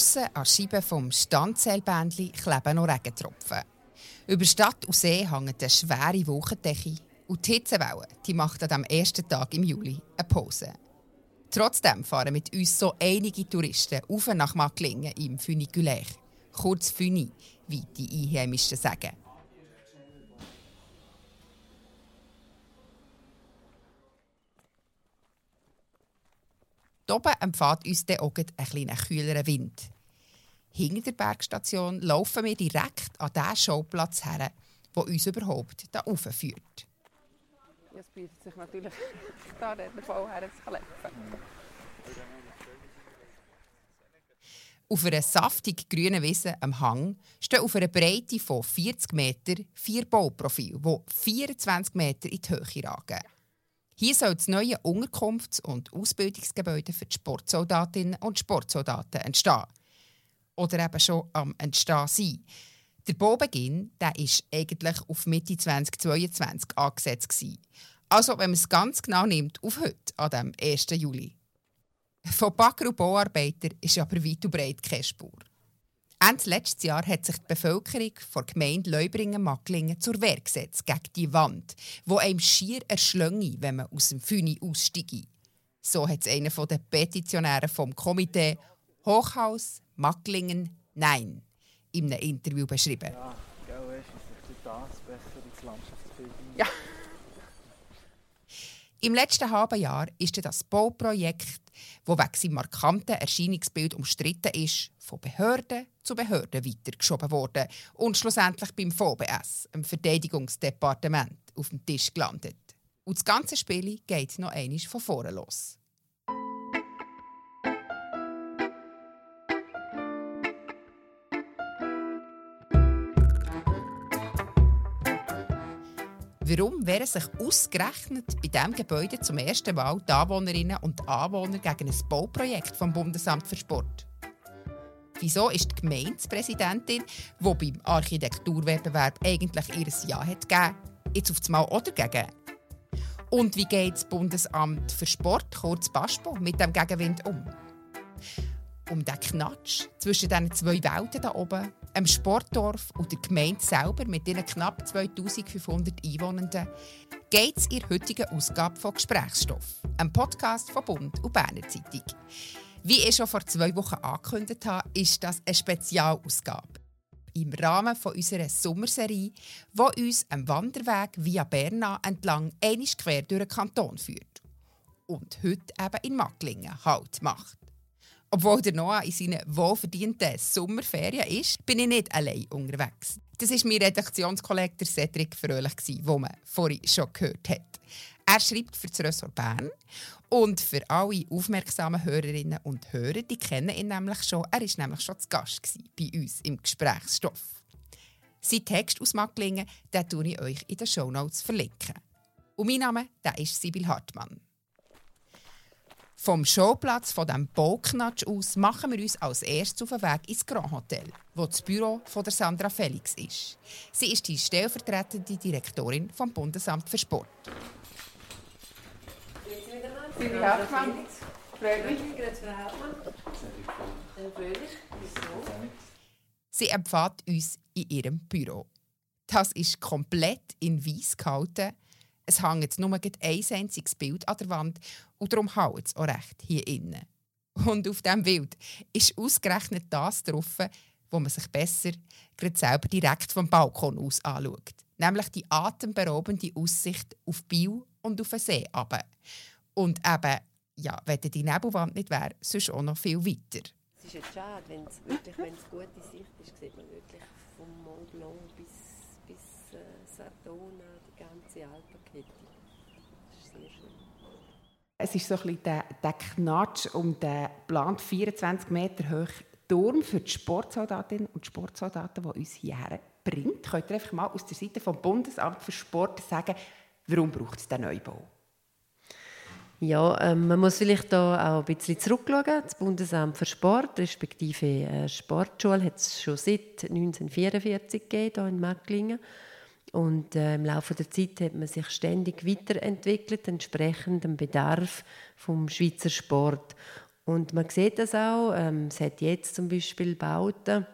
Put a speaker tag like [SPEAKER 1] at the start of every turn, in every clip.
[SPEAKER 1] Aussen an Scheiben vom Standzellbändchen kleben noch Regentropfen. Über Stadt und See hängt eine schwere Wolkendecke und die Hitzewelle die macht an ersten Tag im Juli eine Pause. Trotzdem fahren mit uns so einige Touristen auf nach Macklingen im Funiculaire. Kurz Funi, wie die Einheimischen sagen. Oben empfahrt uns dann auch ein kleiner kühlerer Wind. Hinter der Bergstation laufen wir direkt an den Schauplatz her, der uns überhaupt hier führt.
[SPEAKER 2] Es bietet sich natürlich da den Fall herzukleppen.
[SPEAKER 1] Auf einer saftig grünen Wiese am Hang stehen auf einer Breite von 40 Metern vier Bauprofile, die 24 Meter in die Höhe ragen. Hier soll das neue Unterkunfts- und Ausbildungsgebäude für die Sportsoldatinnen und Sportsoldaten entstehen. Oder eben schon am Entstehen sein. Der Baubeginn ist eigentlich auf Mitte 2022 angesetzt. Gewesen. Also, wenn man es ganz genau nimmt, auf heute, an dem 1. Juli. Von Bagger und Bauarbeitern ist aber weit und breit keine Spur. Ende letztes Jahr hat sich die Bevölkerung der Gemeinde Leubringen-Macklingen zur Wehr gesetzt gegen die Wand, wo einem schier erschlänge, wenn man aus dem Füni aussteige. So hat es einer der Petitionäre vom Komitee Hochhaus Macklingen Nein in einem Interview beschrieben.
[SPEAKER 3] Ja, gell, ist es das besser ins Landschaftsbild.
[SPEAKER 1] Ja. Im letzten halben Jahr ist das Bauprojekt, das wegen seinem markanten Erscheinungsbild umstritten ist, von Behörde zu Behörde weitergeschoben worden und schlussendlich beim VBS, dem Verteidigungsdepartement, auf dem Tisch gelandet. Und das ganze Spiel geht noch einmal von vorne los. Warum wehren sich ausgerechnet bei diesem Gebäude zum ersten Mal die Anwohnerinnen und Anwohner gegen ein Bauprojekt vom Bundesamt für Sport? Wieso ist die Gemeindepräsidentin, die beim Architekturwettbewerb eigentlich ihr Ja hat gegeben, jetzt auf Mal oder dagegen? Und wie geht das Bundesamt für Sport, kurz BASPO, mit dem Gegenwind um? Um den Knatsch zwischen diesen zwei Welten hier oben einem Sportdorf und der Gemeinde selber mit ihren knapp 2500 Einwohnenden geht es in der heutigen Ausgabe von Gesprächsstoff, einem Podcast von Bund und Berner Zeitung. Wie ich schon vor zwei Wochen angekündigt habe, ist das eine Spezialausgabe. Im Rahmen von unserer Sommerserie, die uns am Wanderweg via Berna entlang einisch quer durch den Kanton führt. Und heute eben in Macklingen Halt macht. Obwohl der Noah in seinen wohlverdienten Sommerferien ist, bin ich nicht allein unterwegs. Das war mein Redaktionskollege Cedric Fröhlich, den man vorhin schon gehört hat. Er schreibt für das Ressort Bern und für alle aufmerksamen Hörerinnen und Hörer, die kennen ihn nämlich schon. Er war nämlich schon zu Gast bei uns im Gesprächsstoff. Sein Text aus Macklingen den tue ich euch in den Shownotes verlinken. Und mein Name der ist Sibyl Hartmann. Vom Showplatz von dem Bauknatsch aus machen wir uns als erstes auf den Weg ins Grand Hotel, wo das Büro von der Sandra Felix ist. Sie ist die stellvertretende Direktorin vom Bundesamt für Sport.
[SPEAKER 2] Liebe Hauptmann, freut mich.
[SPEAKER 1] Sie empfängt uns in ihrem Büro. Das ist komplett in weiß gehalten es hängt jetzt nur ein einziges Bild an der Wand und darum hält es auch recht hier innen. Und auf diesem Bild ist ausgerechnet das drauf, wo man sich besser selber direkt vom Balkon aus anschaut. Nämlich die atemberaubende Aussicht auf Biel und auf den See runter. Und eben, ja, wenn die Nebelwand nicht wäre, sonst auch noch viel weiter.
[SPEAKER 4] Es ist jetzt schade, wenn es wirklich, wenn es gute Sicht ist, sieht man wirklich vom Mont Blanc bis, bis äh, Sardona, die ganze Alpen.
[SPEAKER 1] Es ist so ein bisschen der, der Knatsch um den geplant 24 Meter hohen Turm für die Sportsoldatinnen und Sportsoldaten, die uns hierher bringt. Könnt ihr einfach mal aus der Seite vom Bundesamt für Sport sagen, warum braucht es den Neubau?
[SPEAKER 4] Ja, ähm, man muss vielleicht da auch ein bisschen zurückschauen. Das Bundesamt für Sport, respektive äh, Sportschule, hat es schon seit 1944 gegeben, hier in Macklingen. Und äh, im Laufe der Zeit hat man sich ständig weiterentwickelt, entsprechend dem Bedarf vom Schweizer Sport. Und man sieht das auch. Ähm, es hat jetzt zum Beispiel Bauten,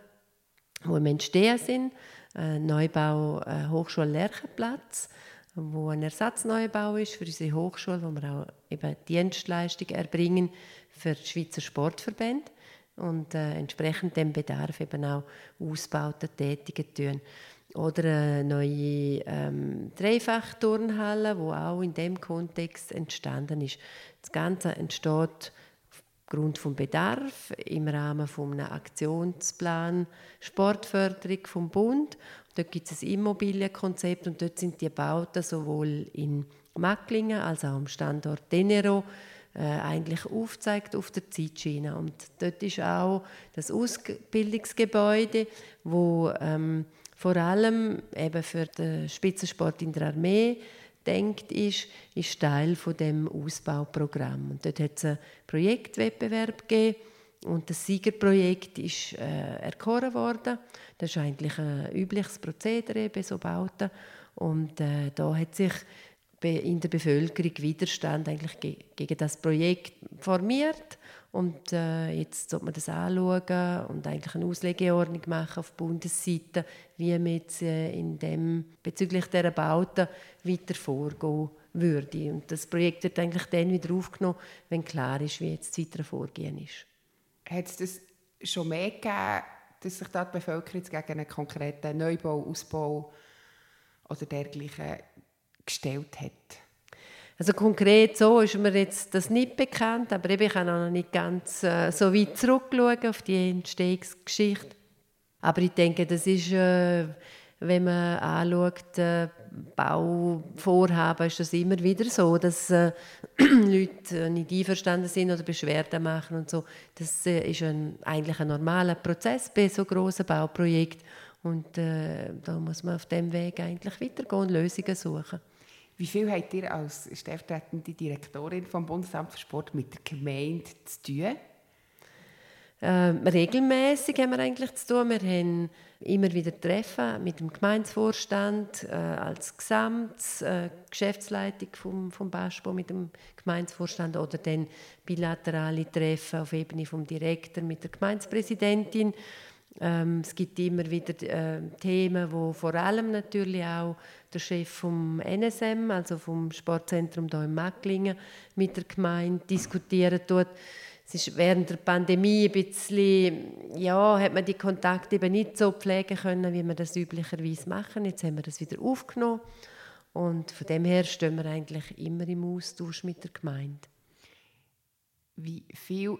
[SPEAKER 4] die im Entstehen sind. Äh, Neubau äh, Hochschule Lerchenplatz, wo ein Ersatzneubau ist für unsere Hochschule, wo wir auch eben Dienstleistungen erbringen für Schweizer Sportverbände und äh, entsprechend dem Bedarf eben auch Ausbauten tätigen tun. Oder eine neue ähm, Dreifachturnhalle, wo auch in dem Kontext entstanden ist. Das Ganze entsteht aufgrund vom Bedarf im Rahmen von einem Aktionsplan Sportförderung vom Bund. Dort gibt es ein Immobilienkonzept und dort sind die Bauten sowohl in Macklingen als auch am Standort Denero äh, eigentlich aufzeigt auf der Zeitschiene. Und dort ist auch das Ausbildungsgebäude, wo ähm, vor allem eben für den Spitzensport in der Armee denkt ist, ist Teil von dem Ausbauprogramm. Und dort hat es einen Projektwettbewerb gegeben und das Siegerprojekt ist äh, erkoren worden. Das ist eigentlich ein übliches Prozedere bei so Bauten. Und äh, da hat sich in der Bevölkerung Widerstand eigentlich gegen das Projekt formiert. Und äh, jetzt sollte man das anschauen und eigentlich eine Auslegeordnung machen auf Bundesseite, wie man jetzt äh, in dem, bezüglich dieser Bauten weiter vorgehen würde. Und das Projekt wird eigentlich dann wieder aufgenommen, wenn klar ist, wie jetzt das weitere Vorgehen ist.
[SPEAKER 1] Hat es das schon mehr gegeben, dass sich da die Bevölkerung gegen einen konkreten Neubau, Ausbau oder dergleichen gestellt hat?
[SPEAKER 4] Also konkret so ist mir jetzt das nicht bekannt, aber ich kann auch noch nicht ganz äh, so weit zurückschauen auf die Entstehungsgeschichte. Aber ich denke, das ist, äh, wenn man anschaut, äh, Bauvorhaben, ist das immer wieder so, dass äh, Leute nicht einverstanden sind oder Beschwerden machen und so. Das äh, ist ein, eigentlich ein normaler Prozess bei so großen Bauprojekten und äh, da muss man auf dem Weg eigentlich weitergehen und Lösungen suchen.
[SPEAKER 1] Wie viel habt ihr als stellvertretende Direktorin vom Bundesamt für Sport mit der Gemeinde zu tun?
[SPEAKER 4] Ähm, regelmäßig haben wir eigentlich zu tun. Wir haben immer wieder Treffen mit dem Gemeinsvorstand äh, als Gesamt, äh, Geschäftsleitung vom, vom BASPO mit dem Gemeinsvorstand oder dann bilaterale Treffen auf Ebene vom Direktor mit der Gemeindepräsidentin. Ähm, es gibt immer wieder äh, Themen, wo vor allem natürlich auch der Chef vom NSM, also vom Sportzentrum hier in Macklingen, mit der Gemeinde diskutieren tut. Es ist während der Pandemie ein bisschen, ja, hat man die Kontakte eben nicht so pflegen können, wie wir das üblicherweise machen. Jetzt haben wir das wieder aufgenommen und von dem her stehen wir eigentlich immer im Austausch mit der Gemeinde.
[SPEAKER 1] Wie viel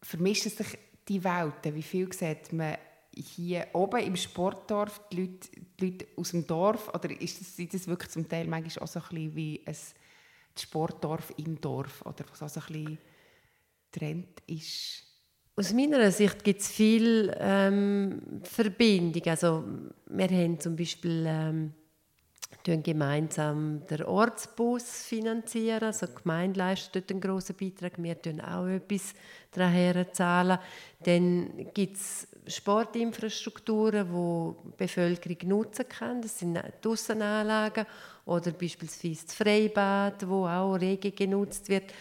[SPEAKER 1] vermischen sich die Welten? Wie viel sieht man hier oben im Sportdorf die Leute, die Leute aus dem Dorf? Oder ist das, ist das wirklich zum Teil manchmal auch so ein wie ein Sportdorf im Dorf? Oder was auch so ein bisschen ist?
[SPEAKER 4] Aus meiner Sicht gibt es viel ähm, Verbindung. Also, wir haben zum Beispiel ähm, gemeinsam den Ortsbus finanzieren. Also die Gemeinde leistet einen grossen Beitrag. Wir zahlen auch etwas daher. Dann gibt es Sportinfrastrukturen, die die Bevölkerung nutzen kann. Das sind die Aussenanlagen oder beispielsweise das Freibad, wo auch rege genutzt wird,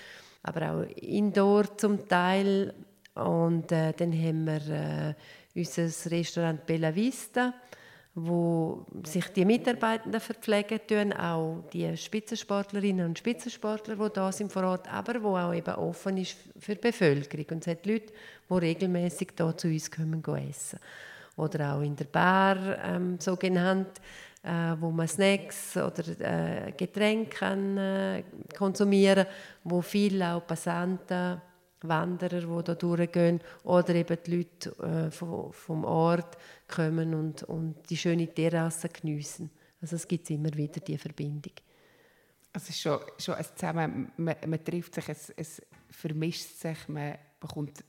[SPEAKER 4] aber auch Indoor zum Teil. Und äh, dann haben wir äh, unser Restaurant Bella Vista wo sich die Mitarbeitenden verpflegen tun, auch die Spitzensportlerinnen und Spitzensportler, die da sind vor Ort, aber wo auch eben offen ist für die Bevölkerung. Und es hat Leute, die regelmäßig da zu uns kommen essen. Oder auch in der Bar, ähm, so genannt, äh, wo man Snacks oder äh, Getränke kann, äh, konsumieren wo viele auch Passanten Wanderer, die da durchgehen, oder eben die Leute äh, vom, vom Ort kommen und, und die schöne Terrasse geniessen. Also es gibt immer wieder die Verbindung.
[SPEAKER 1] Also es ist schon, schon ein Zusammen, man, man trifft sich, es, es vermischt sich, man bekommt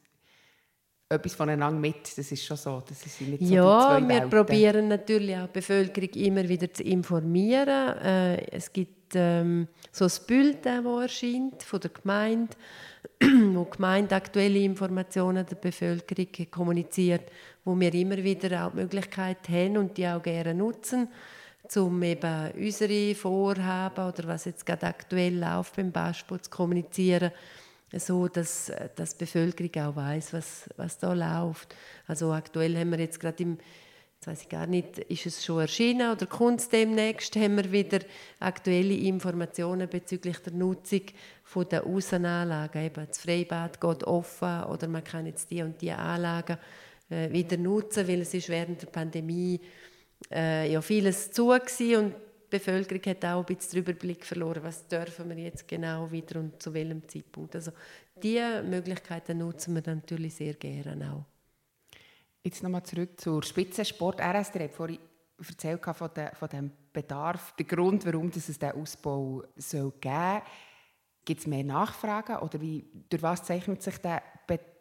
[SPEAKER 1] etwas voneinander mit, das ist schon so. Das ist nicht so
[SPEAKER 4] ja, wir Welten. probieren natürlich auch die Bevölkerung immer wieder zu informieren. Äh, es gibt ähm, so ein Bild, das erscheint von der Gemeinde, wo die Gemeinde aktuelle Informationen der Bevölkerung kommuniziert, wo wir immer wieder auch die Möglichkeit haben und die auch gerne nutzen, um eben unsere Vorhaben oder was jetzt gerade aktuell läuft beim Baspo zu kommunizieren so, dass, dass die Bevölkerung auch weiß, was, was da läuft. Also aktuell haben wir jetzt gerade im Jetzt weiß gar nicht, ist es schon erschienen oder kommt es demnächst, haben wir wieder aktuelle Informationen bezüglich der Nutzung der Außenanlagen. Eben das Freibad geht offen oder man kann jetzt die und die Anlagen äh, wieder nutzen, weil es ist während der Pandemie äh, ja vieles zu war und die Bevölkerung hat auch ein bisschen den Überblick verloren, was dürfen wir jetzt genau wieder und zu welchem Zeitpunkt. Also diese Möglichkeiten nutzen wir natürlich sehr gerne auch.
[SPEAKER 1] Jetzt nochmal zurück zur Spitzensport. RS, der hat vorhin erzählt von, de, von dem Bedarf, der Grund, warum es diesen Ausbau soll geben soll. Gibt es mehr Nachfragen oder wie, durch was zeichnet sich der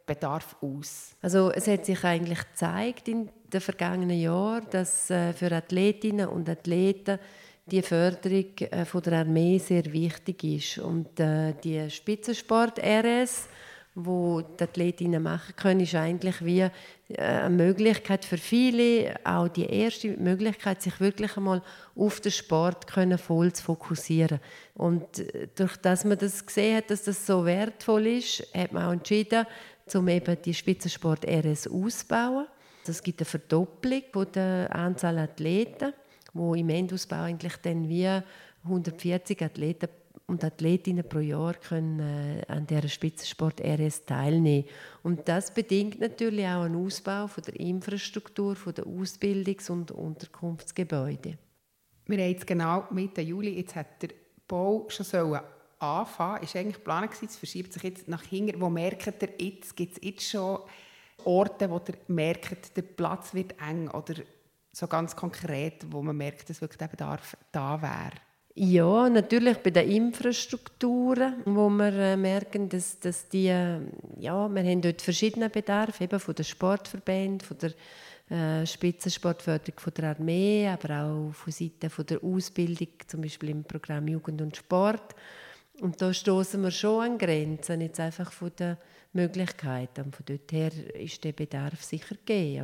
[SPEAKER 1] Bedarf aus?
[SPEAKER 4] Also es hat sich eigentlich gezeigt in den vergangenen Jahren, dass äh, für Athletinnen und Athleten die Förderung äh, von der Armee sehr wichtig ist und äh, die Spitzensport RS wo die Athletinnen machen können, ist eigentlich wie äh, eine Möglichkeit für viele, auch die erste Möglichkeit, sich wirklich einmal auf den Sport können voll zu fokussieren. Und äh, durch das man das gesehen hat, dass das so wertvoll ist, hat man auch entschieden, um eben die Spitzensport RS auszubauen. Es gibt eine Verdopplung der Anzahl Athleten, wo im Endausbau eigentlich dann wie 140 Athleten und Athletinnen pro Jahr können äh, an der Spitzensport RS teilnehmen. Und das bedingt natürlich auch einen Ausbau von der Infrastruktur, von der Ausbildungs- und Unterkunftsgebäude.
[SPEAKER 1] Wir haben jetzt genau Mitte Juli, jetzt hat der Bau schon sollen anfangen. Ist eigentlich geplant es verschiebt sich jetzt nach hinten. Wo merkt ihr jetzt, gibt es jetzt schon Orte, wo ihr merkt, der Platz wird eng oder so ganz konkret, wo man merkt, dass wirklich der da wäre?
[SPEAKER 4] Ja, natürlich bei den Infrastrukturen, wo wir äh, merken, dass, dass die, äh, ja, wir haben dort verschiedene Bedarfe, eben von den Sportverbänden, von der äh, Spitzensportförderung von der Armee, aber auch von Seiten von der Ausbildung, zum Beispiel im Programm Jugend und Sport. Und da stoßen wir schon an Grenzen, jetzt einfach von den Möglichkeiten. von dort her ist der Bedarf sicher gegeben.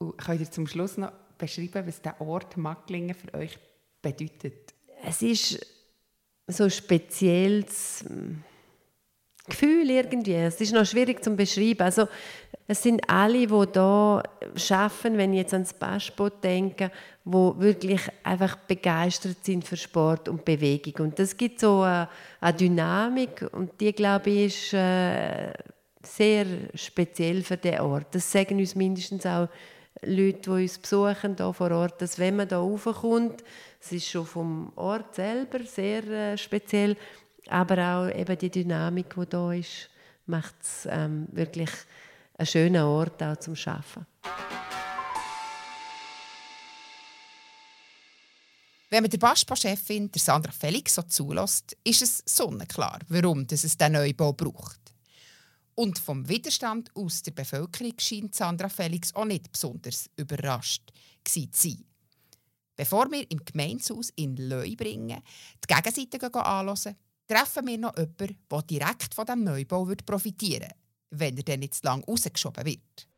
[SPEAKER 1] Ja. könnt ihr zum Schluss noch beschreiben, was der Ort Macklingen für euch bedeutet?
[SPEAKER 4] Es ist so ein spezielles hm, Gefühl irgendwie. Es ist noch schwierig zu beschreiben. Also es sind alle, die hier arbeiten, wenn ich jetzt ans Passport denke, die wirklich einfach begeistert sind für Sport und Bewegung. Und das gibt so eine, eine Dynamik und die, glaube ich, ist äh, sehr speziell für den Ort. Das sagen uns mindestens auch Leute, die uns besuchen hier vor Ort, dass wenn man hier raufkommt, es ist schon vom Ort selber sehr äh, speziell, aber auch eben die Dynamik, die da ist, macht es ähm, wirklich einen schönen Ort auch zum Schaffen.
[SPEAKER 1] Wenn man der Baspa-Chefin, Sandra Felix, so zulässt, ist es sonnenklar, warum es diesen Neubau braucht. Und vom Widerstand aus der Bevölkerung scheint Sandra Felix auch nicht besonders überrascht zu sein. Bevor wir im Gemeinshaus in Leubringen die Gegenseite anhören, treffen wir noch jemanden, der direkt von diesem Neubau profitieren würde, wenn er dann nicht zu lange rausgeschoben wird.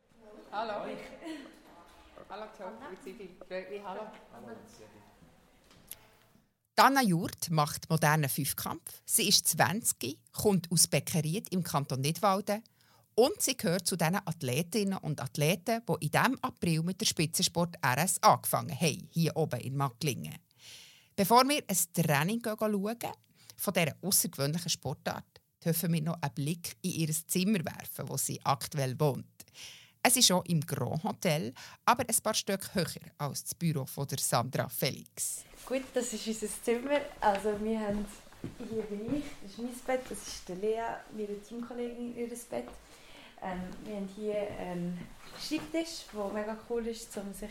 [SPEAKER 2] Hallo. Hallo, Hallo.
[SPEAKER 1] Dana Jurt macht modernen Fünfkampf. Sie ist 20, kommt aus Beckeried im Kanton Nidwalden und sie gehört zu den Athletinnen und Athleten, die in diesem April mit der Spitzensport RS angefangen haben, hier oben in Macklingen. Bevor wir ein Training schauen, von dieser außergewöhnlichen Sportart, dürfen wir noch einen Blick in ihr Zimmer werfen, wo sie aktuell wohnt. Es ist schon im Grand Hotel, aber ein paar Stück höher als das Büro von der Sandra Felix.
[SPEAKER 5] Gut, das ist unser Zimmer. Also wir haben hier bin ich, das ist mein Bett, das ist der Lea, meine Teamkollegin, ihr Bett. Ähm, wir haben hier einen Schreibtisch, der mega cool ist, um sich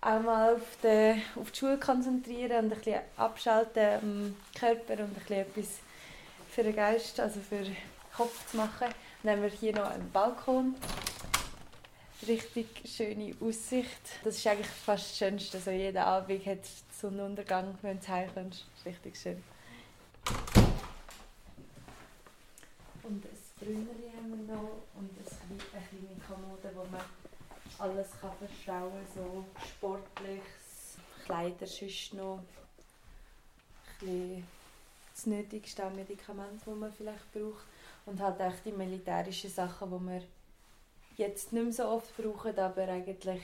[SPEAKER 5] auch mal auf die, auf die Schule zu konzentrieren und ein bisschen abschalten am Körper und ein bisschen etwas für den Geist, also für den Kopf zu machen. Dann haben wir hier noch einen Balkon richtig schöne Aussicht. Das ist eigentlich fast das Schönste. Also jeden Abend hat Sonnenuntergang, wenn du heimkommst. Das richtig schön. Und ein Brünneli haben wir noch Kommode, wo man alles kann verstauen kann, so sportliches, Kleider sonst noch, das Nötigste an Medikamenten, das man vielleicht braucht. Und halt auch die militärischen Sachen, die wir jetzt nicht mehr so oft brauchen, aber eigentlich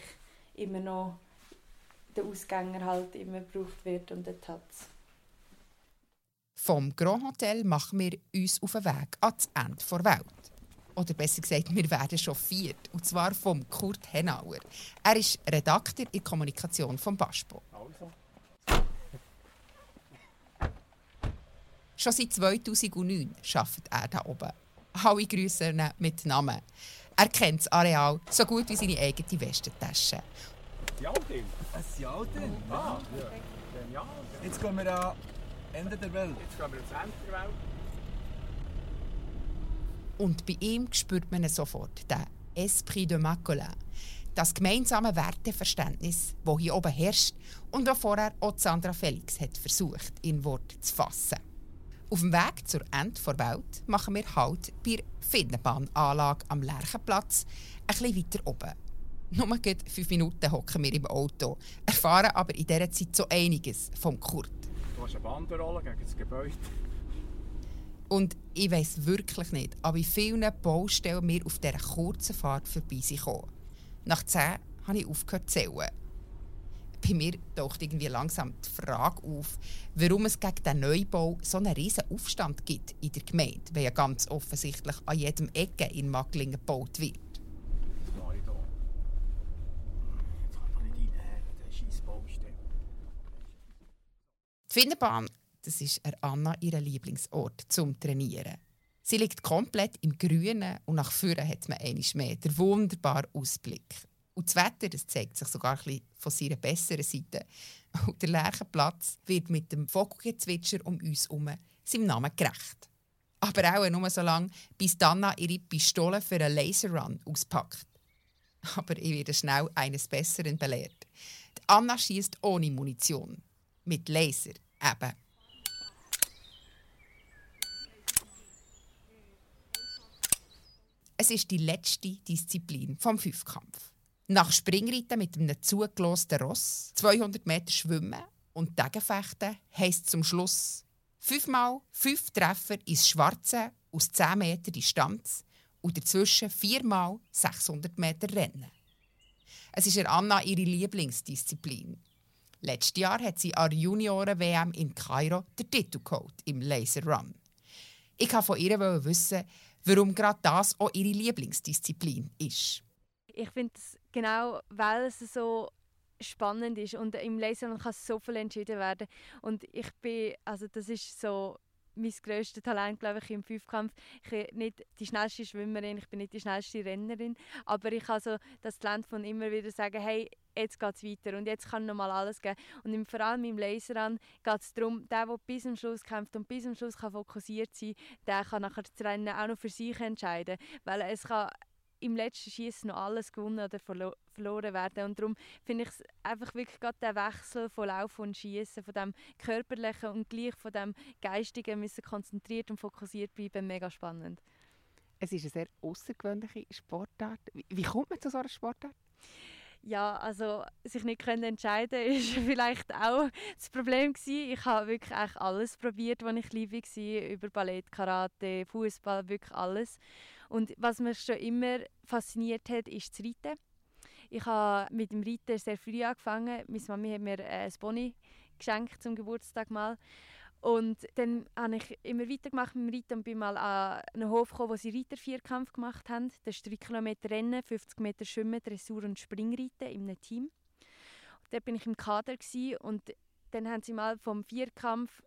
[SPEAKER 5] immer noch der Ausgänger halt immer gebraucht wird und dort hat
[SPEAKER 1] Vom Grand Hotel machen wir uns auf den Weg ans Ende der Welt. Oder besser gesagt, wir werden chauffiert. Und zwar vom Kurt Henauer. Er ist Redakteur in Kommunikation vom Baspo.
[SPEAKER 3] Also,
[SPEAKER 1] Schon seit 2009 arbeitet er hier oben. Alle grüßen ihn mit Namen. Er kennt das Areal so gut wie seine eigene Westentasche.
[SPEAKER 6] Jahr drin?
[SPEAKER 3] Ah, ja. Genial.
[SPEAKER 6] Jetzt gehen wir an Ende der Welt.
[SPEAKER 3] Jetzt gehen wir ins Ende der Welt.
[SPEAKER 1] Und bei ihm spürt man sofort den Esprit de Macolin. Das gemeinsame Werteverständnis, das hier oben herrscht und das vorher auch Sandra Felix hat versucht, in Wort zu fassen. Auf dem Weg zur Ende der Welt machen wir Halt bei der Finnenbahnanlage am Lerchenplatz, ein bisschen weiter oben. Nur gerade fünf Minuten hocken wir im Auto, erfahren aber in dieser Zeit so einiges vom Kurt.
[SPEAKER 3] Du hast eine Banderole gegen das Gebäude.
[SPEAKER 1] Und ich weiß wirklich nicht, an wie vielen Baustellen wir auf dieser kurzen Fahrt vorbei sind. Nach zehn habe ich aufgehört zu zählen. Bei mir taucht irgendwie langsam die Frage auf, warum es gegen den Neubau so einen riesen Aufstand gibt in der Gemeinde, weil ja ganz offensichtlich an jedem Ecke in Macklingen gebaut wird. Die Finnenbahn, das ist Anna ihr Lieblingsort zum Trainieren. Sie liegt komplett im Grünen und nach vorne hat man einmal mehr den wunderbaren Ausblick. Und das Wetter das zeigt sich sogar ein bisschen von seiner besseren Seite. Und der Lerchenplatz wird mit dem Vogelgezwitscher um uns herum seinem Namen gerecht. Aber auch nur so lange, bis Anna ihre Pistole für einen Laserrun auspackt. Aber ich werde schnell eines Besseren belehrt. Anna schießt ohne Munition. Mit Laser eben. Es ist die letzte Disziplin vom Fünfkampf. Nach Springreiten mit einem zugelosten Ross, 200 Meter Schwimmen und Degenfechten heisst zum Schluss fünfmal fünf Treffer ins Schwarze aus 10 Meter Distanz und dazwischen viermal 600 Meter Rennen. Es ist Anna ihre Lieblingsdisziplin. Letztes Jahr hat sie an der Junioren-WM in Kairo den Titel geholt im Laser Run. Ich wollte von ihr wissen, warum gerade das auch ihre Lieblingsdisziplin ist.
[SPEAKER 5] Ich finde es genau, weil es so spannend ist und im Laserrun kann so viel entschieden werden und ich bin, also das ist so mein grösstes Talent, glaube ich, im Fünfkampf. Ich bin nicht die schnellste Schwimmerin, ich bin nicht die schnellste Rennerin, aber ich habe so das Talent von immer wieder sagen, hey, jetzt geht es weiter und jetzt kann noch mal alles geben. Und im, vor allem im Laserrun geht es darum, der, der bis zum Schluss kämpft und bis zum Schluss kann fokussiert sein der kann nachher das Rennen auch noch für sich entscheiden, weil es kann im letzten Schießen noch alles gewonnen oder verlo verloren werden. Und darum finde ich es einfach wirklich gerade der Wechsel von Laufen und Schießen, von dem körperlichen und gleich von dem geistigen müssen konzentriert und fokussiert bleiben, mega spannend.
[SPEAKER 2] Es ist eine sehr außergewöhnliche Sportart. Wie kommt man zu so einer Sportart?
[SPEAKER 5] Ja, also sich nicht können entscheiden ist vielleicht auch das Problem gewesen. Ich habe wirklich eigentlich alles probiert, was ich liebe war, über Ballett, Karate, Fußball, wirklich alles. Und was mich schon immer fasziniert hat, ist das Reiten. Ich habe mit dem Reiten sehr früh angefangen. Meine Mami hat mir äh, ein Pony geschenkt zum Geburtstag mal. Und dann habe ich immer weitergemacht mit dem Reiten und bin mal an einen Hof gekommen, wo sie Reiter-Vierkampf gemacht haben. Das ist 3 Kilometer Rennen, 50 Meter Schwimmen, Dressur und Springreiten in einem Team. Und dort bin ich im Kader und dann haben sie mal vom Vierkampf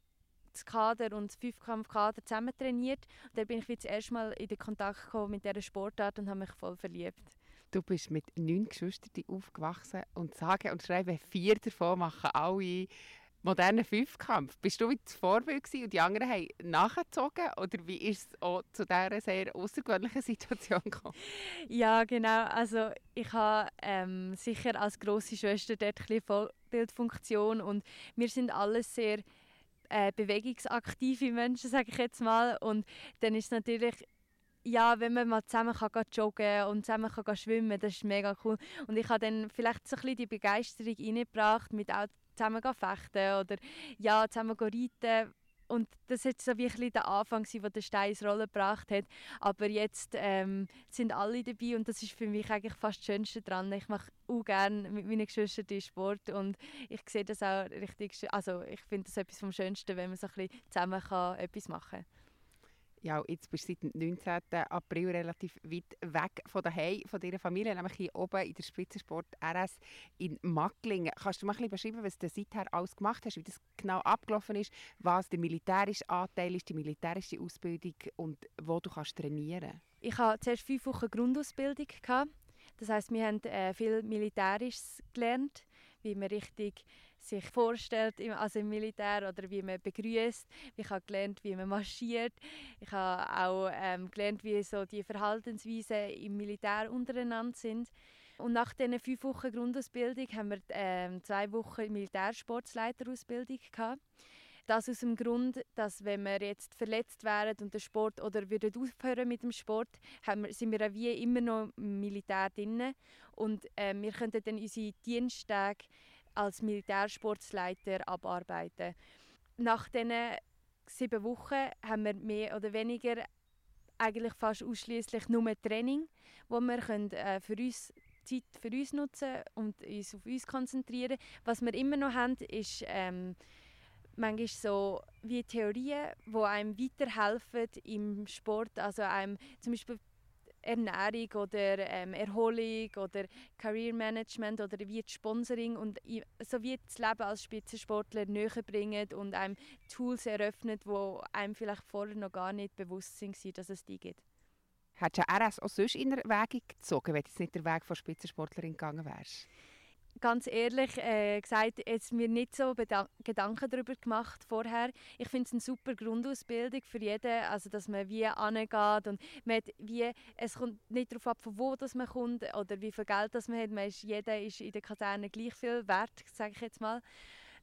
[SPEAKER 5] das Kader und das Fünfkampf-Kader zusammen trainiert. Und bin ich wie das erste Mal in den Kontakt gekommen mit dieser Sportart und habe mich voll verliebt.
[SPEAKER 2] Du bist mit neun Geschwistern aufgewachsen und sagen und schreiben, vier davon machen alle modernen Fünfkampf. Bist du wie das Vorbild gewesen und die anderen haben nachgezogen? Oder wie ist es auch zu dieser sehr außergewöhnlichen Situation gekommen?
[SPEAKER 5] Ja, genau. Also ich habe ähm, sicher als grosse Schwester dort ein Vorbildfunktion und wir sind alles sehr äh, bewegungsaktive Menschen, sage ich jetzt mal. Und dann ist es natürlich ja, wenn man mal zusammen kann gehen joggen und zusammen kann gehen schwimmen, das ist mega cool. Und ich habe dann vielleicht so ein bisschen die Begeisterung reingebracht, mit zusammen fechten oder ja, zusammen reiten. und das war so wie ein der Anfang, wo der Stein ins Rollen gebracht hat. Aber jetzt ähm, sind alle dabei und das ist für mich eigentlich fast das Schönste daran. Ich mache auch gerne mit meinen Geschwistern Sport und ich sehe das auch richtig, also ich finde das etwas vom Schönsten, wenn man so ein bisschen zusammen kann etwas machen kann
[SPEAKER 2] ja, jetzt bist du seit dem 19. April relativ weit weg von daheim, von deiner Familie, nämlich hier oben in der Spitzensport RS in Macklingen. Kannst du mal ein bisschen beschreiben, was du seither alles gemacht hast, wie das genau abgelaufen ist, was der militärische Anteil ist, die militärische Ausbildung und wo du kannst trainieren
[SPEAKER 5] Ich hatte zuerst fünf Wochen Grundausbildung. Das heißt, wir haben äh, viel Militärisches gelernt, wie man richtig sich vorstellt, also im Militär oder wie man begrüßt. Ich habe gelernt, wie man marschiert. Ich habe auch ähm, gelernt, wie so die Verhaltensweisen im Militär untereinander sind. Und nach diesen fünf Wochen Grundausbildung haben wir ähm, zwei Wochen Militärsportsleiterausbildung gehabt. Das aus dem Grund, dass wenn wir jetzt verletzt wären und der Sport oder würden aufhören mit dem Sport, wir, sind wir auch wie immer noch im Militär drin und äh, wir könnten dann unsere Diensttage als Militärsportsleiter abarbeiten. Nach diesen sieben Wochen haben wir mehr oder weniger eigentlich fast ausschließlich nur Training, wo wir äh, für uns Zeit für uns nutzen und uns auf uns konzentrieren. Was wir immer noch haben, ist ähm, manchmal so wie Theorien, die einem weiterhelfen im Sport, also einem zum Beispiel Ernährung oder ähm, Erholung oder Career Management oder wie Sponsoring und so wie das Leben als Spitzensportler näher bringen und einem Tools eröffnet, wo einem vielleicht vorher noch gar nicht bewusst sind, dass es die gibt.
[SPEAKER 2] Hättest du RS auch sonst in Erwägung gezogen, wenn du nicht der Weg von Spitzensportlerin gegangen wärst?
[SPEAKER 5] Ganz ehrlich äh, gesagt, jetzt mir nicht so Gedanken darüber gemacht vorher. Ich finde es eine super Grundausbildung für jeden, also dass man wie angeht und man wie, es kommt nicht darauf ab, von wo das man kommt oder wie viel Geld das man hat. Man ist, jeder ist in der Kaserne gleich viel wert, sage ich jetzt mal.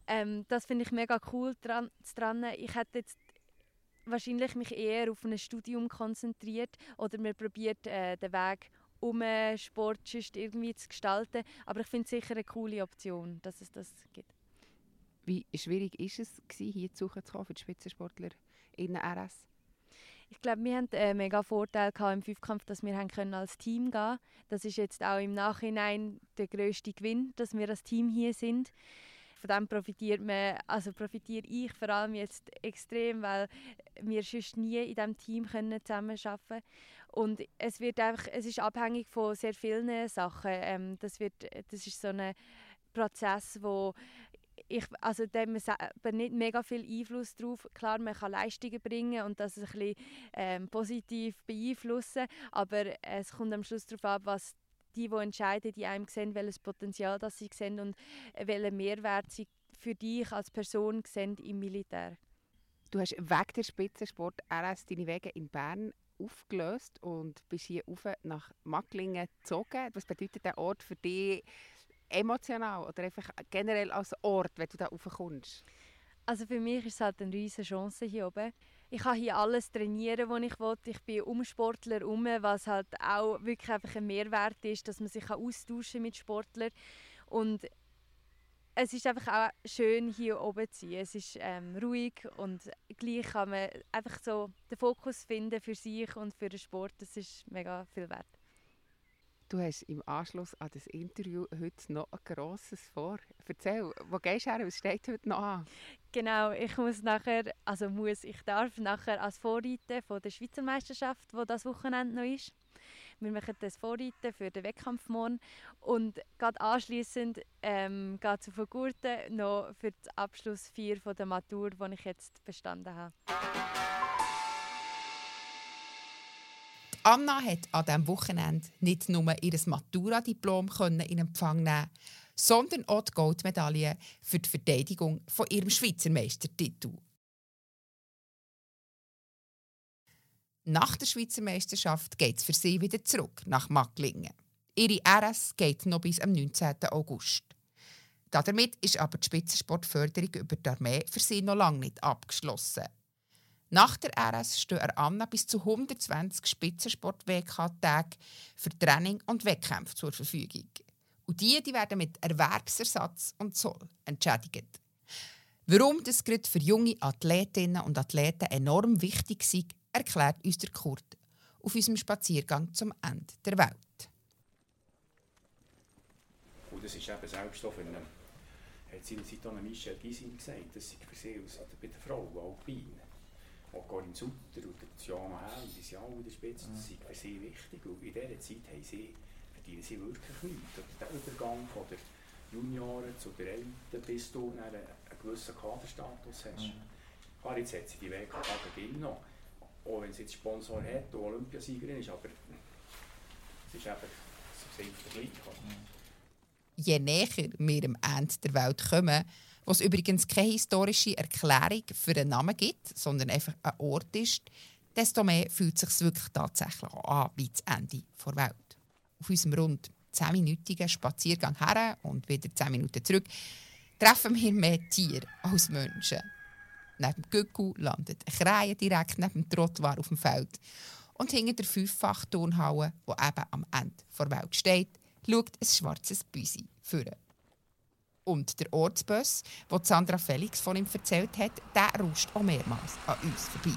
[SPEAKER 5] Ähm, das finde ich mega cool dran, dran. Ich hätte jetzt wahrscheinlich mich eher auf ein Studium konzentriert oder mir probiert äh, den Weg um Sport irgendwie zu gestalten. Aber ich finde es sicher eine coole Option, dass es das gibt.
[SPEAKER 2] Wie schwierig ist es, hier zu kommen für die Spitzensportler in RS?
[SPEAKER 5] Ich glaube, wir hatten einen mega Vorteil im Fünfkampf, dass wir können als Team gehen konnten. Das ist jetzt auch im Nachhinein der grösste Gewinn, dass wir als Team hier sind von dem profitiert man, also profitiere ich vor allem jetzt extrem, weil wir sonst nie in diesem Team können zusammenarbeiten. Und es, wird einfach, es ist abhängig von sehr vielen Sachen. Ähm, das, wird, das ist so ein Prozess, wo ich, also da man nicht mega viel Einfluss drauf. Klar, man kann Leistungen bringen und das ein bisschen ähm, positiv beeinflussen, aber es kommt am Schluss darauf ab, was die, die entscheiden, die einem sehen, welches Potenzial das sie sehen und welchen Mehrwert sie für dich als Person sehen im Militär.
[SPEAKER 2] Du hast wegen der Spitzensport RS deine Wege in Bern aufgelöst und bist hier nach Macklingen gezogen. Was bedeutet der Ort für dich emotional oder einfach generell als Ort, wenn du da raufkommst?
[SPEAKER 5] Also für mich ist es halt eine riesige Chance hier oben. Ich kann hier alles trainieren, was ich will. Ich bin um Sportler herum, was halt auch wirklich einfach ein Mehrwert ist, dass man sich austauschen mit Sportlern. Und es ist einfach auch schön, hier oben zu sein. Es ist ähm, ruhig und gleich kann man einfach so den Fokus finden für sich und für den Sport. Das ist mega viel wert.
[SPEAKER 2] Du hast im Anschluss an das Interview heute noch ein grosses vor. Erzähl, wo gehst du her? Was steht heute noch an?
[SPEAKER 5] Genau, ich muss nachher, also muss, ich darf nachher als Vorreiter von der Schweizer Meisterschaft, wo das Wochenende noch ist. Wir machen das Vorreiten für den Wettkampf morgen und gerade anschliessend ähm, geht es auf Gurten noch für den Abschluss 4 von der Matur, die ich jetzt bestanden habe.
[SPEAKER 1] Anna hat an diesem Wochenende nicht nur ihr Matura-Diplom in Empfang nehmen, sondern auch die Goldmedaille für die Verteidigung von ihrem Schweizer Meistertitel. Nach der Schweizer Meisterschaft geht es für sie wieder zurück nach Macklingen. Ihre RS geht noch bis am 19. August. Damit ist aber die Spitzensportförderung über die Armee für sie noch lange nicht abgeschlossen. Nach der RS stehen Anna bis zu 120 Spitzensport-WK-Tage für Training und Wettkämpfe zur Verfügung. Und die, die werden mit Erwerbsersatz und Zoll entschädigt. Warum das gerade für junge Athletinnen und Athleten enorm wichtig ist, erklärt uns der Kurt auf unserem Spaziergang zum Ende der Welt.
[SPEAKER 3] Und das ist eben selbst auch für einen, hat seinerzeit auch Michel Gysin gesagt, das sei für sie als, bei den Frauen Alpine. Auch Corinne Sutter und Tiana Hell, die sind alle in der Spitze, das sei für sie wichtig. Und in dieser Zeit haben sie, verdienen sie wirklich nichts. Der Übergang von der Junioren zu der Elite, bis du einen, einen gewissen Kaderstatus hast. Mhm. Klar, jetzt hat sie die WK Gill noch, auch wenn sie jetzt Sponsor hat und Olympiasiegerin ist, aber es ist eben, es ist gleich.
[SPEAKER 1] Je näher wir am Ende der Welt kommen, wo es übrigens keine historische Erklärung für einen Namen gibt, sondern einfach ein Ort ist, desto mehr fühlt es sich wirklich tatsächlich an wie das Ende der Welt. Auf unserem rund 10-minütigen Spaziergang her und wieder 10 Minuten zurück treffen wir mehr Tiere als Menschen. Neben dem Gückel landet ein Krähe direkt neben dem Trottoir auf dem Feld. Und hinter der Fünffach-Turnhalle, die eben am Ende der Welt steht, schaut ein schwarzes Büsi führen. Und der Ortsbus, wo Sandra Felix von ihm erzählt hat, der rauscht auch mehrmals an uns vorbei.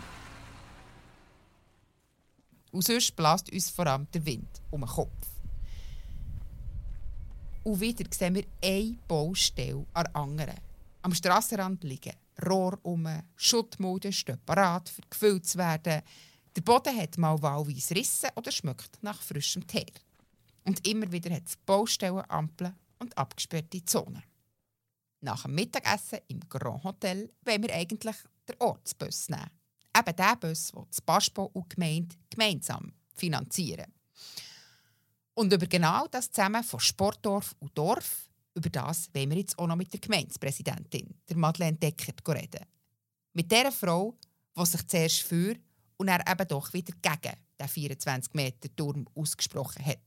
[SPEAKER 1] Und sonst bläst uns vor allem der Wind um den Kopf. Und wieder sehen wir eine Baustelle an der anderen. Am Strassenrand liegen Rohr um, Schuttmulden stehen parat, für gefüllt zu werden. Der Boden hat mal wahlweise Risse oder schmeckt nach frischem Teer. Und immer wieder hat es Baustellen, Ampeln und abgesperrte Zonen. Nach dem Mittagessen im Grand Hotel wollen wir eigentlich den Ortsbus nehmen. Eben den Bus, den das Baspo und die Gemeinde gemeinsam finanzieren. Und über genau das zusammen von Sportdorf und Dorf, über das wollen wir jetzt auch noch mit der Gemeindepräsidentin, der Madeleine Deckert, reden. Mit der Frau, die sich zuerst für und er eben doch wieder gegen den 24 Meter Turm ausgesprochen hat.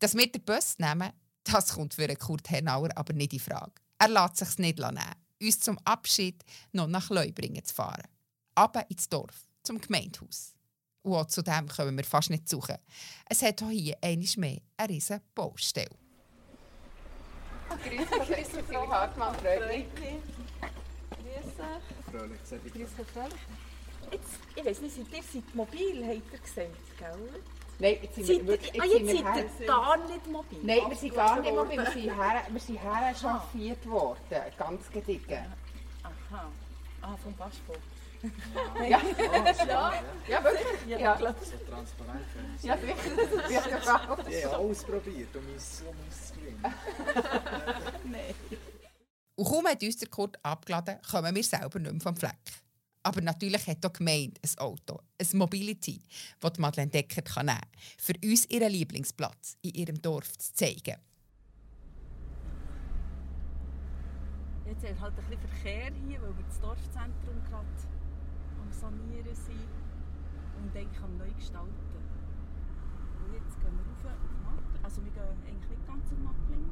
[SPEAKER 1] Dass wir den Bus nehmen, das kommt für Kurt Hernauer aber nicht in Frage. Er lässt sich nicht nehmen, uns zum Abschied noch nach Leubringen zu fahren. Aber ins Dorf, zum Gemeindehaus. Und auch zu dem können wir fast nicht suchen. Es hat auch hier einmal mehr eine riesige Baustelle.
[SPEAKER 2] Grüß dich, grüß dich, Frau Hartmann, Fröhlich.
[SPEAKER 6] Fröhlich,
[SPEAKER 7] Fröhlich. Jetzt, ich weiss nicht, seid ihr seid mobil, habt ihr gesagt, gell?
[SPEAKER 2] Nein, jetzt sind wir wirklich...
[SPEAKER 7] ah,
[SPEAKER 2] jetzt sind wir
[SPEAKER 7] gar nicht mobil?
[SPEAKER 2] Nein, wir sind gar nicht mobil. Wir sind her, wir sind her chauffiert worden, ganz gediegen.
[SPEAKER 7] Aha. Ah, vom Baspo.
[SPEAKER 2] Ja, ja wirklich.
[SPEAKER 7] Ja,
[SPEAKER 2] Ja.
[SPEAKER 7] klar.
[SPEAKER 6] So transparent.
[SPEAKER 2] Ja, sicher. Ja, genau.
[SPEAKER 6] Ich habe alles probiert, um es um es zu gelingen.
[SPEAKER 1] Und kaum hat uns der Kurt abgeladen, kommen wir selber nicht mehr vom Fleck. Aber natürlich hat auch die Gemeinde ein Auto, ein Mobility, das Madeleine Deckert kann nehmen kann, für uns ihren Lieblingsplatz in ihrem Dorf zu zeigen.
[SPEAKER 7] Jetzt haben wir halt ein bisschen Verkehr hier, weil wir das Dorfzentrum gerade am Sanieren sind und eigentlich am neu gestalten. Und jetzt gehen wir rauf auf Matt. Also wir gehen eigentlich nicht ganz auf Mattlingen.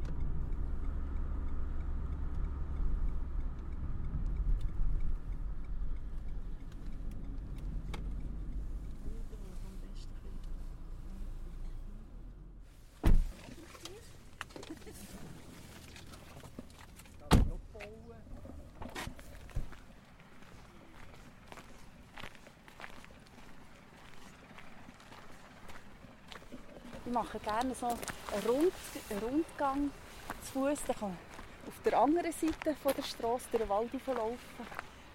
[SPEAKER 7] Ich mache gerne so einen, Rund, einen Rundgang zu Fuß. Dann kann man auf der anderen Seite von der Straße durch den Wald verlaufen.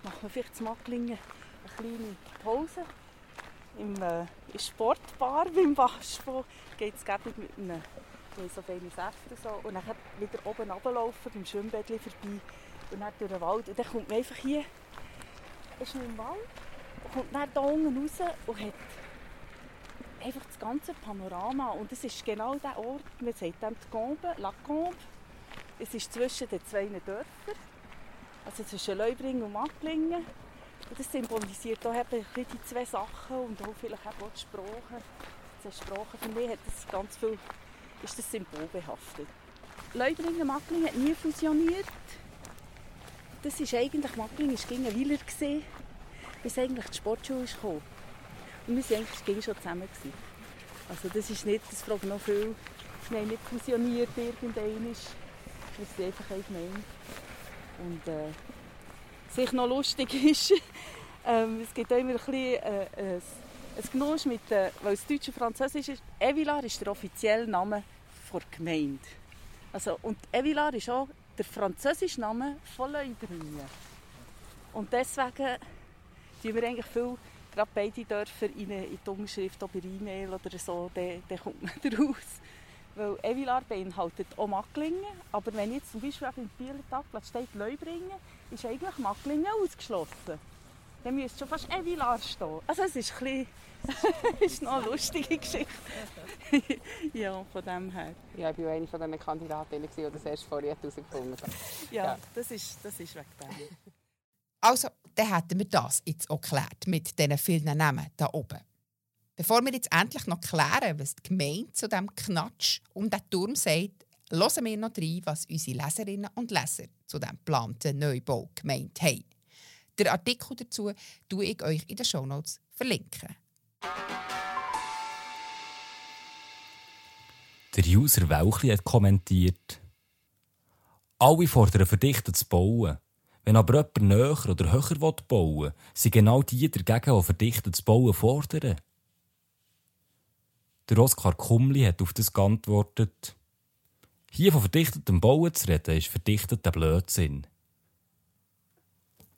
[SPEAKER 7] Machen wir vielleicht zu Macklingen eine kleine Pause. Im, äh, in Sportbar beim Baspo geht es gerne mit einem wir so feine Säfte und so. Und dann wieder oben runterlaufen, beim Schwimmbädchen vorbei und dann durch den Wald. Und dann kommt man einfach hier, ist man im Wald, und kommt dann hier unten raus und hat einfach das ganze Panorama. Und es ist genau der Ort, man sagt dem Combe, La Combe. Es ist zwischen den zwei Dörfern, also zwischen Leubringen und Macklingen. Und das symbolisiert auch eben die zwei Sachen und auch vielleicht auch die Sprache. Die Sprache für mich hat das ganz viel, ist das symbolbehaftet. Leubringen und Macklingen hat nie fusioniert. Das ist eigentlich, Macklingen war gegen gewesen, bis eigentlich die Sportschule kam. Und wir waren eigentlich schon zusammen. Also das ist nicht, das fragen noch viel. Wir haben nicht fusioniert irgendwann. Wir sind einfach eine Gemeinde. Und äh, sich noch lustig ist. ähm, es gibt immer ein bisschen äh, ein, ein Genuss mit, äh, weil es Deutsch und Französisch ist. Evilar ist der offizielle Name der Gemeinde. Also, und Evilar ist auch der französische Name von Leubringen. Und deswegen tun wir eigentlich viel, gerade beide Dörfer in, in die Umschrift oder E-Mail oder so, dann, dann kommt man daraus. Weil Evilar beinhaltet auch Macklingen, aber wenn jetzt zum Beispiel im Bieler Tagblatt steht Leubringen, ist eigentlich Macklingen ausgeschlossen. Dann müsste schon fast Evilar stehen. Also es ist, ein bisschen, ist noch eine lustige Geschichte. ja, von dem her.
[SPEAKER 2] Ja, ich war eine von den Kandidatinnen, die das erst vorher herausgefunden haben.
[SPEAKER 7] Ja, ja, Das, ist, das ist wegen dem.
[SPEAKER 1] Also, dann hätten wir das jetzt auch geklärt mit diesen vielen Namen da oben. Bevor wir jetzt endlich noch klären, was die Gemeinde zu diesem Knatsch um den Turm sagt, hören wir noch rein, was unsere Leserinnen und Leser zu diesem geplanten Neubau gemeint haben. Den Artikel dazu tue ich euch in den Shownotes verlinken.
[SPEAKER 8] Der User Welchli hat kommentiert, alle fordern verdichtet zu bauen. Wenn aber jemand näher oder höher bauen will, sind genau die dagegen, die verdichtet zu bauen fordern. Der Oskar Kumli hat auf das geantwortet, hier von verdichtetem Bauen zu reden, ist verdichteter Blödsinn.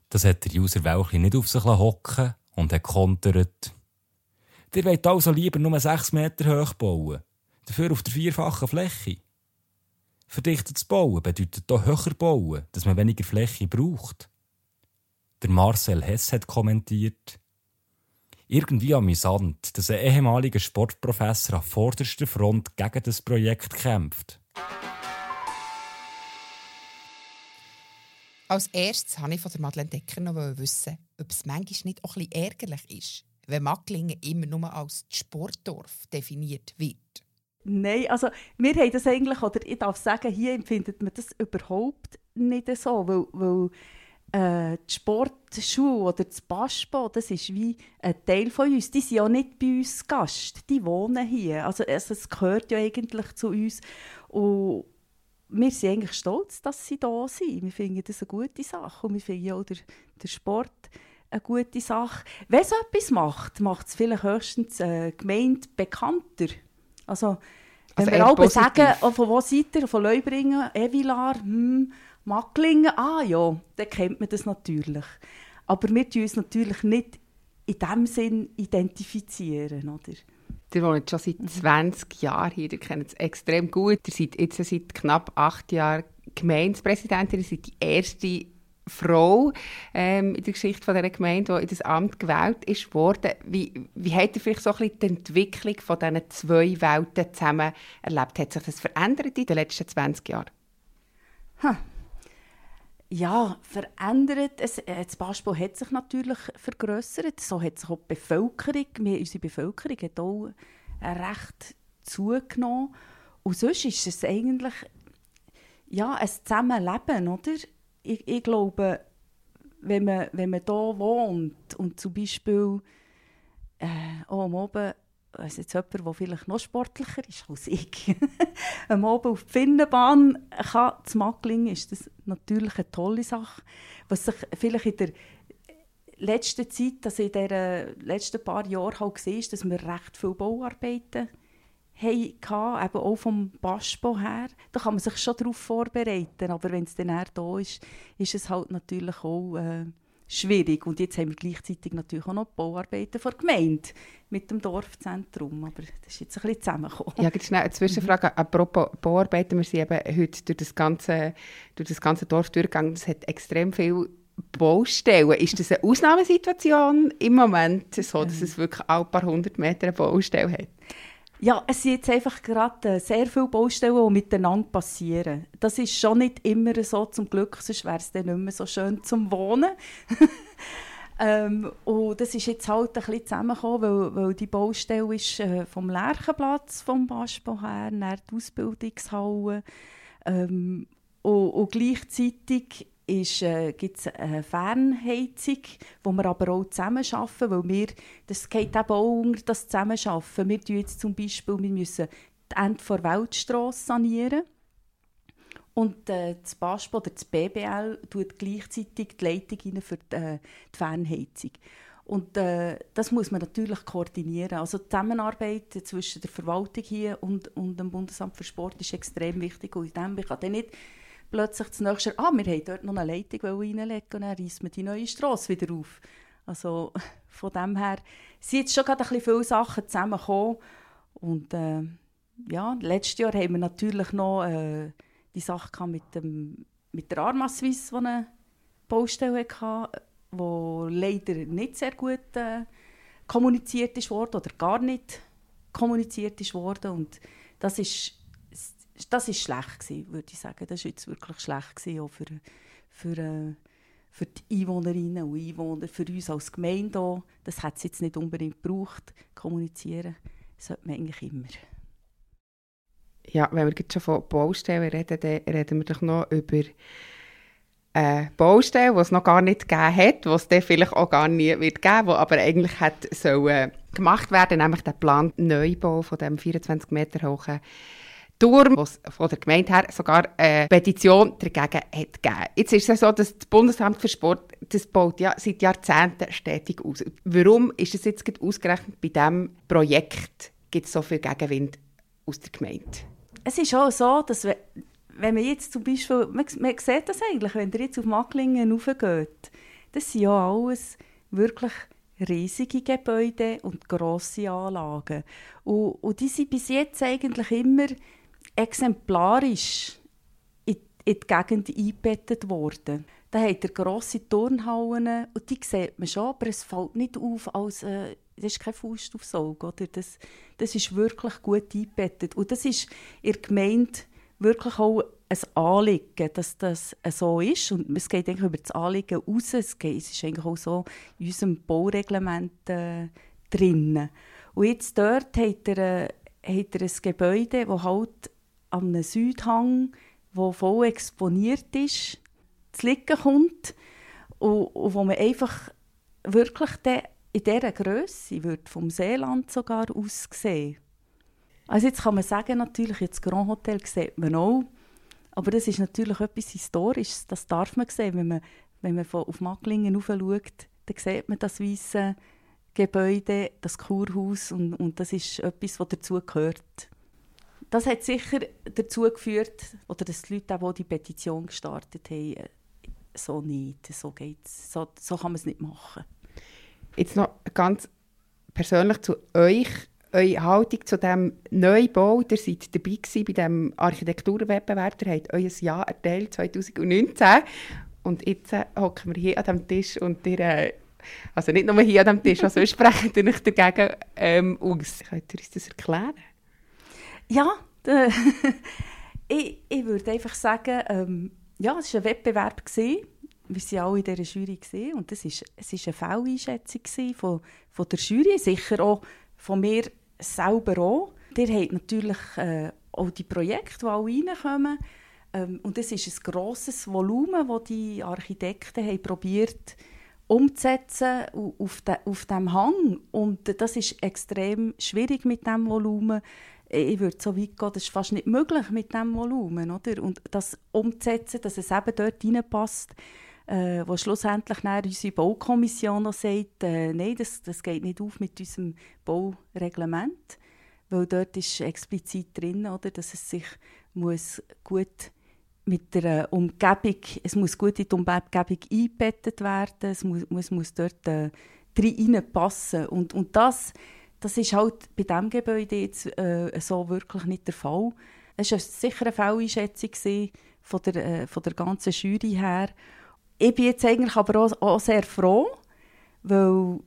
[SPEAKER 8] Das hat der User Welchli nicht auf sich hocken und hat kontert. Ihr wollt also lieber nur 6 Meter hoch bauen, dafür auf der vierfachen Fläche. Verdichtetes Bauen bedeutet auch höher bauen, dass man weniger Fläche braucht. Der Marcel Hess hat kommentiert, irgendwie amüsant, dass ein ehemaliger Sportprofessor an vorderster Front gegen das Projekt kämpft.
[SPEAKER 1] Als erstes wollte ich von der Madeleine Decker noch wissen, ob es manchmal nicht auch ein bisschen ärgerlich ist, wenn Macklingen immer nur als Sportdorf definiert wird.
[SPEAKER 7] Nein, also wir haben das eigentlich, oder ich darf sagen, hier empfindet man das überhaupt nicht so, weil, weil äh, die Sportschule oder das Baspo, das ist wie ein Teil von uns. Die sind ja nicht bei uns Gast, die wohnen hier. Also, also es gehört ja eigentlich zu uns. Und wir sind eigentlich stolz, dass sie da sind. Wir finden das eine gute Sache und wir finden auch der, der Sport eine gute Sache. Wenn es etwas macht, macht es vielleicht höchstens äh, Gemeinde bekannter. Also, wenn also wir sagen, oh, von wo seid ihr? Von Leubringen, Evilar, hm, Macklingen, ah ja, dann kennt man das natürlich. Aber wir tun uns natürlich nicht in dem Sinn identifizieren, oder?
[SPEAKER 2] Ihr wohnt schon seit 20 Jahren hier, ihr kennt es extrem gut. Ihr seid jetzt seit knapp acht Jahren Gemeindepräsidentin, ihr seid die erste Frau ähm, in der Geschichte von dieser Gemeinde, die in das Amt gewählt ist worden. Wie, wie hat ihr vielleicht so ein bisschen die Entwicklung von diesen zwei Welten zusammen erlebt? Hat sich das verändert in den letzten 20 Jahren?
[SPEAKER 7] Hm, ja, verändert. Es, äh, das Baspo hat sich natürlich vergrößert. So hat sich auch die Bevölkerung, wir, unsere Bevölkerung hat auch recht zugenommen. Und sonst ist es eigentlich ja, ein Zusammenleben, oder? Ich, ich glaube, wenn man, wenn man hier wohnt und zum Beispiel äh, auch am Oben also jetzt jemand, der vielleicht noch sportlicher ist als ich, am Abend auf die Finnenbahn kann zu Macklingen, ist das natürlich eine tolle Sache. Was sich vielleicht in der letzten Zeit, also in den letzten paar Jahren halt gesehen ist, dass wir recht viele Bauarbeiten hatten, eben auch vom Baspo her. Da kann man sich schon darauf vorbereiten, aber wenn es dann da ist, ist es halt natürlich auch... Äh, schwierig. Und jetzt haben wir gleichzeitig natürlich auch noch die Bauarbeiten der Gemeinde mit dem Dorfzentrum. Aber das ist jetzt ein bisschen zusammengekommen.
[SPEAKER 2] Ja, schnell eine Zwischenfrage. Mhm. Apropos Bauarbeiten, wir sind eben heute durch das ganze, durch das ganze Dorf durchgegangen. Es hat extrem viel Baustellen. Ist das eine Ausnahmesituation im Moment, so dass es wirklich ein paar hundert Meter eine Baustelle hat?
[SPEAKER 7] Ja, es sind jetzt einfach gerade äh, sehr viele Baustellen, die miteinander passieren. Das ist schon nicht immer so, zum Glück, sonst wäre es dann nicht mehr so schön zum Wohnen. ähm, und das ist jetzt halt ein bisschen zusammengekommen, weil, weil die Baustelle ist äh, vom Lerchenplatz, vom Baspo her, nach die Ausbildungshalle. Ähm, und, und gleichzeitig äh, gibt es eine Fernheizung, wo wir aber auch zusammenarbeiten, weil wir, das geht eben auch unter das Zusammenarbeiten. Wir tun jetzt zum Beispiel, wir müssen die Ende der Weltstrasse sanieren. Und äh, das BASP oder das BBL tut gleichzeitig die Leitung rein für die, äh, die Fernheizung. Und äh, das muss man natürlich koordinieren. Also die Zusammenarbeit zwischen der Verwaltung hier und, und dem Bundesamt für Sport ist extrem wichtig. Und in dem ich kann nicht plötzlich das nächste ah, wir haben dort noch eine Leitung reinlegen und dann reißt man die neue Straße wieder auf. Also von dem her sind jetzt schon gerade ein bisschen viele Sachen zusammengekommen. Und äh, ja, letztes Jahr haben wir natürlich noch äh, die Sache mit, dem, mit der Arma Suisse, die eine Baustelle hatte, wo leider nicht sehr gut äh, kommuniziert ist worden oder gar nicht kommuniziert ist worden. Und das ist, das ist schlecht gewesen, würde ich sagen. Das ist jetzt wirklich schlecht gewesen, auch für, für, äh, für die Einwohnerinnen und Einwohner, für uns als Gemeinde auch. Das hat es jetzt nicht unbedingt gebraucht, kommunizieren sollte man eigentlich immer.
[SPEAKER 1] Ja, wenn wir jetzt schon von Baustellen reden, dann reden wir doch noch über eine Baustelle, die es noch gar nicht gegeben hat, die es dann vielleicht auch gar nie wird geben, die aber eigentlich hat sollen gemacht werden, nämlich der Plan Neubau von dem 24 Meter hohen Turm, was von der Gemeinde her sogar eine Petition dagegen hat gegeben. Jetzt ist es so, dass das Bundesamt für Sport das baut ja seit Jahrzehnten stetig aus. Warum ist es jetzt ausgerechnet bei diesem Projekt gibt so viel Gegenwind aus der Gemeinde?
[SPEAKER 7] Es ist auch so, dass wir, wenn man jetzt zum Beispiel, man, man sieht das eigentlich, wenn ihr jetzt auf Macklingen raufgeht, das sind ja alles wirklich riesige Gebäude und grosse Anlagen. Und, und die sind bis jetzt eigentlich immer exemplarisch in, in die Gegend eingebettet worden. Da hat er grosse Turnhallen und die sieht man schon, aber es fällt nicht auf, als äh, das ist kein Faust aufs Auge. Oder? Das, das ist wirklich gut eingebettet. Und das ist in der Gemeinde wirklich auch ein Anliegen, dass das so ist. Und es geht eigentlich über das Anliegen raus. Es, geht, es ist eigentlich auch so in unserem Baureglement äh, drin. Und jetzt dort hat er, äh, hat er ein Gebäude, das halt am Südhang, wo voll exponiert ist, zu liegen kommt und, und wo man einfach wirklich in dieser Größe wird vom Seeland sogar aussehen. Also jetzt kann man sagen, natürlich, jetzt Grand Hotel sieht man auch, aber das ist natürlich etwas Historisches, das darf man sehen, wenn man, wenn man von, auf Macklingen schaut, dann sieht man das weiße Gebäude, das Kurhaus und, und das ist etwas, was dazu gehört. Das hat sicher dazu geführt, oder dass die Leute, die die Petition gestartet haben, äh, so nicht, so geht's, so, so kann man es nicht machen.
[SPEAKER 1] Jetzt noch ganz persönlich zu euch, eure Haltung zu diesem Neubau. Ihr seid dabei gewesen bei diesem Architekturwettbewerb, ihr habt euer Jahr erteilt 2019 und jetzt äh, hocken wir hier an diesem Tisch und ihr, äh, also nicht nur hier an diesem Tisch, also sprechen ihr euch dagegen ähm, aus. Könnt ihr uns das erklären?
[SPEAKER 7] Ja, äh, ich, ich würde einfach sagen, ähm, ja, es war ein Wettbewerb. Gewesen wir waren alle in dieser Jury gewesen, und es war eine Falleinschätzung von, von der Jury, sicher auch von mir selber auch. Ihr habt natürlich äh, auch die Projekte, die alle reinkommen. Ähm, und es ist ein grosses Volumen, das die Architekten haben probiert umzusetzen auf, de, auf diesem Hang. Und das ist extrem schwierig mit diesem Volumen. Ich würde so weit gehen, das ist fast nicht möglich mit diesem Volumen. Oder? Und das umzusetzen, dass es eben dort reinpasst, äh, wo schlussendlich dann unsere Baukommission noch sagt, äh, nein, das, das geht nicht auf mit unserem Baureglement, weil dort ist explizit drin, oder, dass es sich muss gut mit der Umgebung, es muss gut in die Umgebung eingebettet werden, es muss, muss, muss dort äh, reinpassen und, und das, das ist halt bei diesem Gebäude jetzt äh, so wirklich nicht der Fall. Es war sicher eine Falleinschätzung von der, äh, von der ganzen Jury her ich bin jetzt eigentlich aber auch, auch sehr froh, weil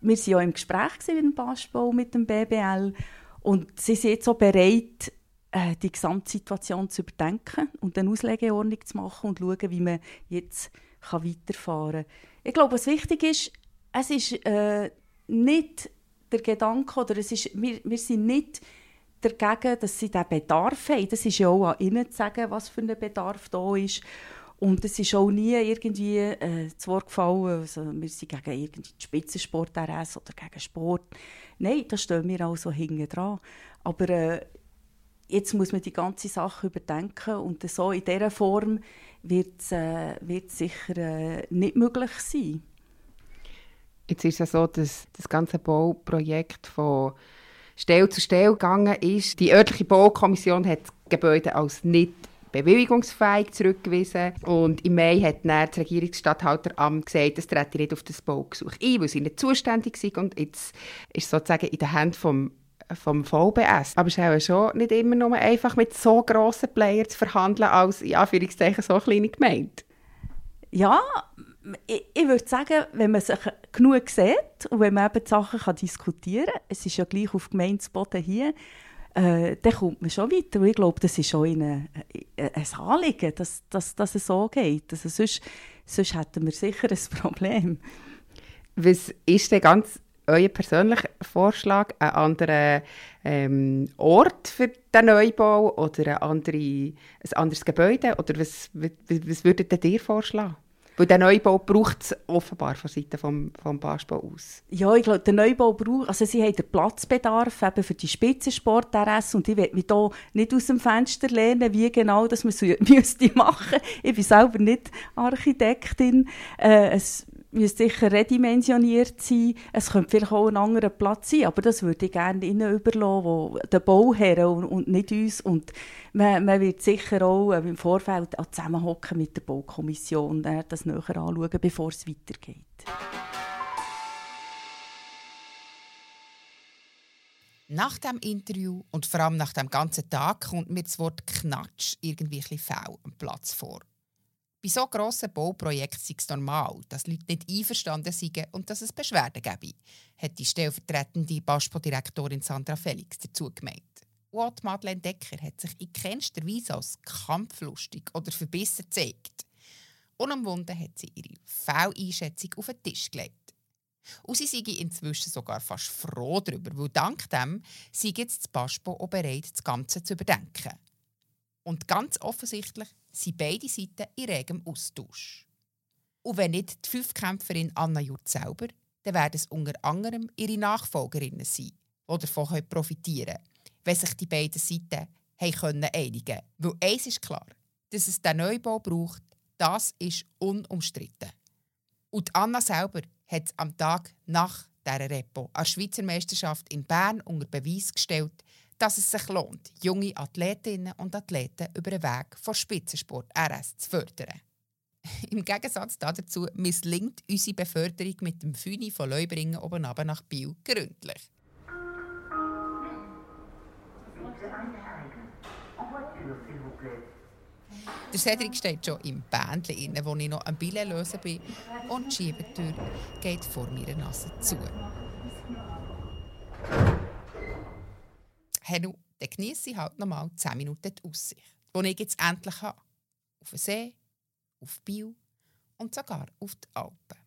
[SPEAKER 7] wir sind ja im Gespräch mit dem Basketball, mit dem BBL und sie sind jetzt auch bereit, äh, die Gesamtsituation zu überdenken und eine Auslegeordnung zu machen und schauen, wie man jetzt weiterfahren kann. Ich glaube, was wichtig ist, es ist äh, nicht der Gedanke, oder es ist, wir, wir sind nicht dagegen, dass sie diesen Bedarf haben. Das ist ja auch an ihnen zu sagen, was für ein Bedarf da ist. Und es ist auch nie irgendwie äh, zu Wort gefallen, also wir sind gegen irgendwie Spitzensport RS oder gegen Sport. Nein, da stehen wir auch so hinten dran. Aber äh, jetzt muss man die ganze Sache überdenken und so in dieser Form wird es äh, sicher äh, nicht möglich sein.
[SPEAKER 2] Jetzt ist es ja so, dass das ganze Bauprojekt von Stelle zu Stelle gegangen ist. Die örtliche Baukommission hat das Gebäude als nicht bewilligungsfähig zurückgewiesen. Und im Mai hat dann das Regierungsstatthalteramt gesagt, es trete nicht auf das Baugesuch ein, weil sie nicht zuständig sind. Und jetzt ist es sozusagen in den Händen vom vom VBS. Aber es ist auch schon nicht immer nur einfach mit so grossen Playern zu verhandeln, als in Anführungszeichen so kleine Gemeinde.
[SPEAKER 7] Ja, ich, ich würde sagen, wenn man sich genug sieht und wenn man eben die Sachen kann diskutieren kann, es ist ja gleich auf Gemeindesboden hier, äh, dann kommt man schon weiter. Und ich glaube, das ist schon ein, ein Anliegen, dass, dass, dass es so geht. Also sonst, sonst hätten wir sicher ein Problem.
[SPEAKER 2] Was ist denn ganz euer persönlicher Vorschlag, einen anderen ähm, Ort für den Neubau oder ein, andere, ein anderes Gebäude? Oder was, was, was würdet ihr vorschlagen? Weil der Neubau braucht es offenbar von Seiten vom, vom Basketball aus.
[SPEAKER 7] Ja, ich glaube, der Neubau braucht, also sie haben den Platzbedarf eben für die Spitzensport-RS und ich will hier nicht aus dem Fenster lernen, wie genau das man so müsste machen. Ich bin selber nicht Architektin. Äh, es müsste sicher redimensioniert sein. Es könnte vielleicht auch ein anderer Platz sein, aber das würde ich gerne ihnen überlassen, wo der Bauherr und, und, nicht uns. Und man, man wird sicher auch äh, im Vorfeld zusammenhocken mit der Baukommission, äh, das näher anschauen, bevor es weitergeht.
[SPEAKER 1] Nach dem Interview und vor allem nach dem ganzen Tag kommt mir das Wort Knatsch irgendwie ein bisschen faul am Platz vor. Bei so grossen Bauprojekten sei es normal, dass Leute nicht einverstanden sind und dass es Beschwerden gebe, hat die stellvertretende BASPO-Direktorin Sandra Felix dazu gemeint. Und Madeleine Decker hat sich in keinster Weise als kampflustig oder verbissen gezeigt. Unumwunden hat sie ihre Fehleinschätzung auf den Tisch gelegt. Und sie sei inzwischen sogar fast froh darüber, weil dank dem sei jetzt das BASPO auch bereit, das Ganze zu überdenken. Und ganz offensichtlich sind beide Seiten in regem Austausch. Und wenn nicht die Fünfkämpferin Anna Jurt selber, dann werden es unter anderem ihre Nachfolgerinnen sein, die davon profitieren können, wenn sich die beiden Seiten haben einigen können. Weil eins ist klar, dass es den Neubau braucht, das ist unumstritten. Und Anna selber hat am Tag nach dieser Repo an der Schweizer Meisterschaft in Bern unter Beweis gestellt, dass es sich lohnt, junge Athletinnen und Athleten über den Weg von Spitzensport RS zu fördern. Im Gegensatz dazu misslingt unsere Beförderung mit dem Füni von Leubringen oben nach Biel gründlich. Der Cedric steht schon im Bändchen, wo ich noch ein Billett lösen bin und die Schiebetür geht vor meiner Nase zu. Henu, dann genieße ich halt nochmal 10 Minuten die Aussicht, die ich jetzt endlich habe. Auf den See, auf Bio und sogar auf die Alpen.